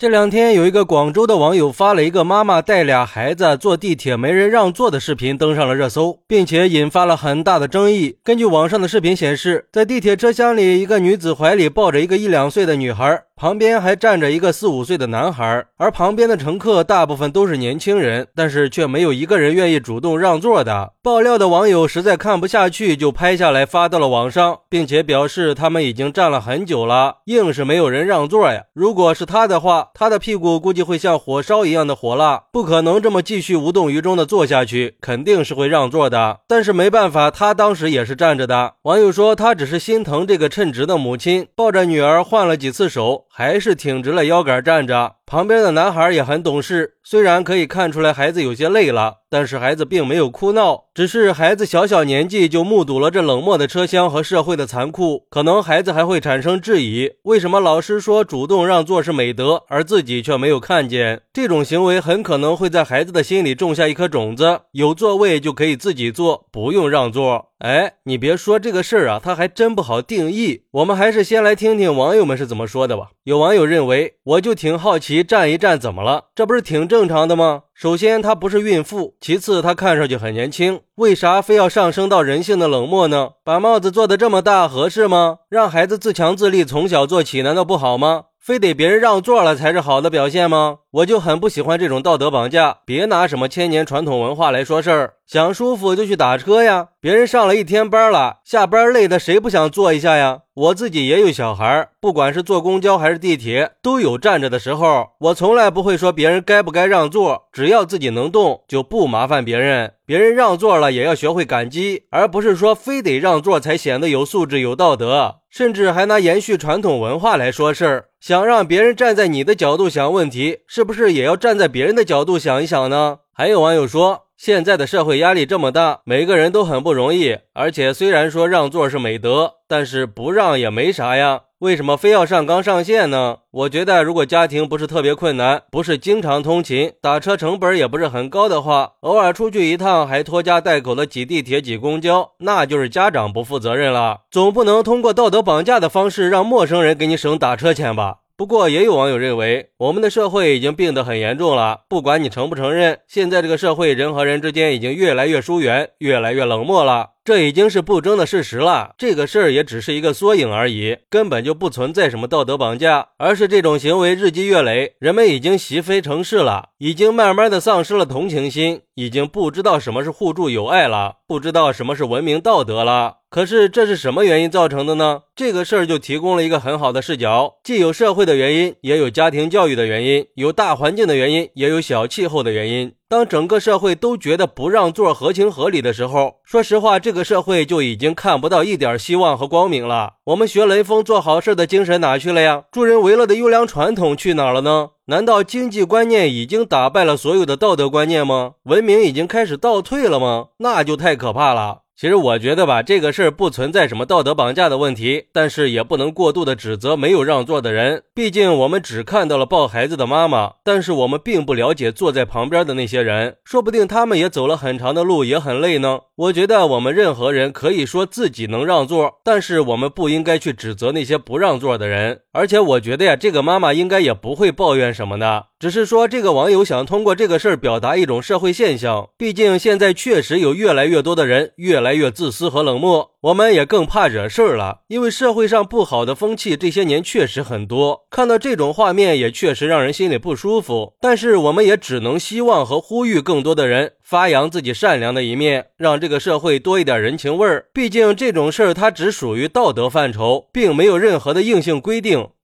这两天有一个广州的网友发了一个妈妈带俩孩子坐地铁没人让座的视频，登上了热搜，并且引发了很大的争议。根据网上的视频显示，在地铁车厢里，一个女子怀里抱着一个一两岁的女孩。旁边还站着一个四五岁的男孩，而旁边的乘客大部分都是年轻人，但是却没有一个人愿意主动让座的。爆料的网友实在看不下去，就拍下来发到了网上，并且表示他们已经站了很久了，硬是没有人让座呀。如果是他的话，他的屁股估计会像火烧一样的火辣，不可能这么继续无动于衷的坐下去，肯定是会让座的。但是没办法，他当时也是站着的。网友说他只是心疼这个称职的母亲，抱着女儿换了几次手。还是挺直了腰杆站着，旁边的男孩也很懂事，虽然可以看出来孩子有些累了。但是孩子并没有哭闹，只是孩子小小年纪就目睹了这冷漠的车厢和社会的残酷，可能孩子还会产生质疑：为什么老师说主动让座是美德，而自己却没有看见？这种行为很可能会在孩子的心里种下一颗种子：有座位就可以自己坐，不用让座。哎，你别说这个事儿啊，它还真不好定义。我们还是先来听听网友们是怎么说的吧。有网友认为，我就挺好奇，站一站怎么了？这不是挺正常的吗？首先，她不是孕妇；其次，她看上去很年轻。为啥非要上升到人性的冷漠呢？把帽子做的这么大合适吗？让孩子自强自立，从小做起，难道不好吗？非得别人让座了才是好的表现吗？我就很不喜欢这种道德绑架。别拿什么千年传统文化来说事儿。想舒服就去打车呀！别人上了一天班了，下班累的谁不想坐一下呀？我自己也有小孩，不管是坐公交还是地铁，都有站着的时候。我从来不会说别人该不该让座，只要自己能动，就不麻烦别人。别人让座了也要学会感激，而不是说非得让座才显得有素质、有道德，甚至还拿延续传统文化来说事儿。想让别人站在你的角度想问题，是不是也要站在别人的角度想一想呢？还有网友说。现在的社会压力这么大，每个人都很不容易。而且虽然说让座是美德，但是不让也没啥呀。为什么非要上纲上线呢？我觉得，如果家庭不是特别困难，不是经常通勤，打车成本也不是很高的话，偶尔出去一趟还拖家带口的挤地铁、挤公交，那就是家长不负责任了。总不能通过道德绑架的方式让陌生人给你省打车钱吧？不过，也有网友认为，我们的社会已经病得很严重了。不管你承不承认，现在这个社会人和人之间已经越来越疏远，越来越冷漠了。这已经是不争的事实了。这个事儿也只是一个缩影而已，根本就不存在什么道德绑架，而是这种行为日积月累，人们已经习非成事了，已经慢慢的丧失了同情心，已经不知道什么是互助友爱了，不知道什么是文明道德了。可是这是什么原因造成的呢？这个事儿就提供了一个很好的视角，既有社会的原因，也有家庭教育的原因，有大环境的原因，也有小气候的原因。当整个社会都觉得不让座合情合理的时候，说实话，这个社会就已经看不到一点希望和光明了。我们学雷锋做好事的精神哪去了呀？助人为乐的优良传统去哪了呢？难道经济观念已经打败了所有的道德观念吗？文明已经开始倒退了吗？那就太可怕了。其实我觉得吧，这个事儿不存在什么道德绑架的问题，但是也不能过度的指责没有让座的人。毕竟我们只看到了抱孩子的妈妈，但是我们并不了解坐在旁边的那些人，说不定他们也走了很长的路，也很累呢。我觉得我们任何人可以说自己能让座，但是我们不应该去指责那些不让座的人。而且我觉得呀，这个妈妈应该也不会抱怨什么的。只是说，这个网友想通过这个事儿表达一种社会现象。毕竟现在确实有越来越多的人越来越来越自私和冷漠，我们也更怕惹事儿了。因为社会上不好的风气这些年确实很多，看到这种画面也确实让人心里不舒服。但是我们也只能希望和呼吁更多的人发扬自己善良的一面，让这个社会多一点人情味儿。毕竟这种事儿它只属于道德范畴，并没有任何的硬性规定。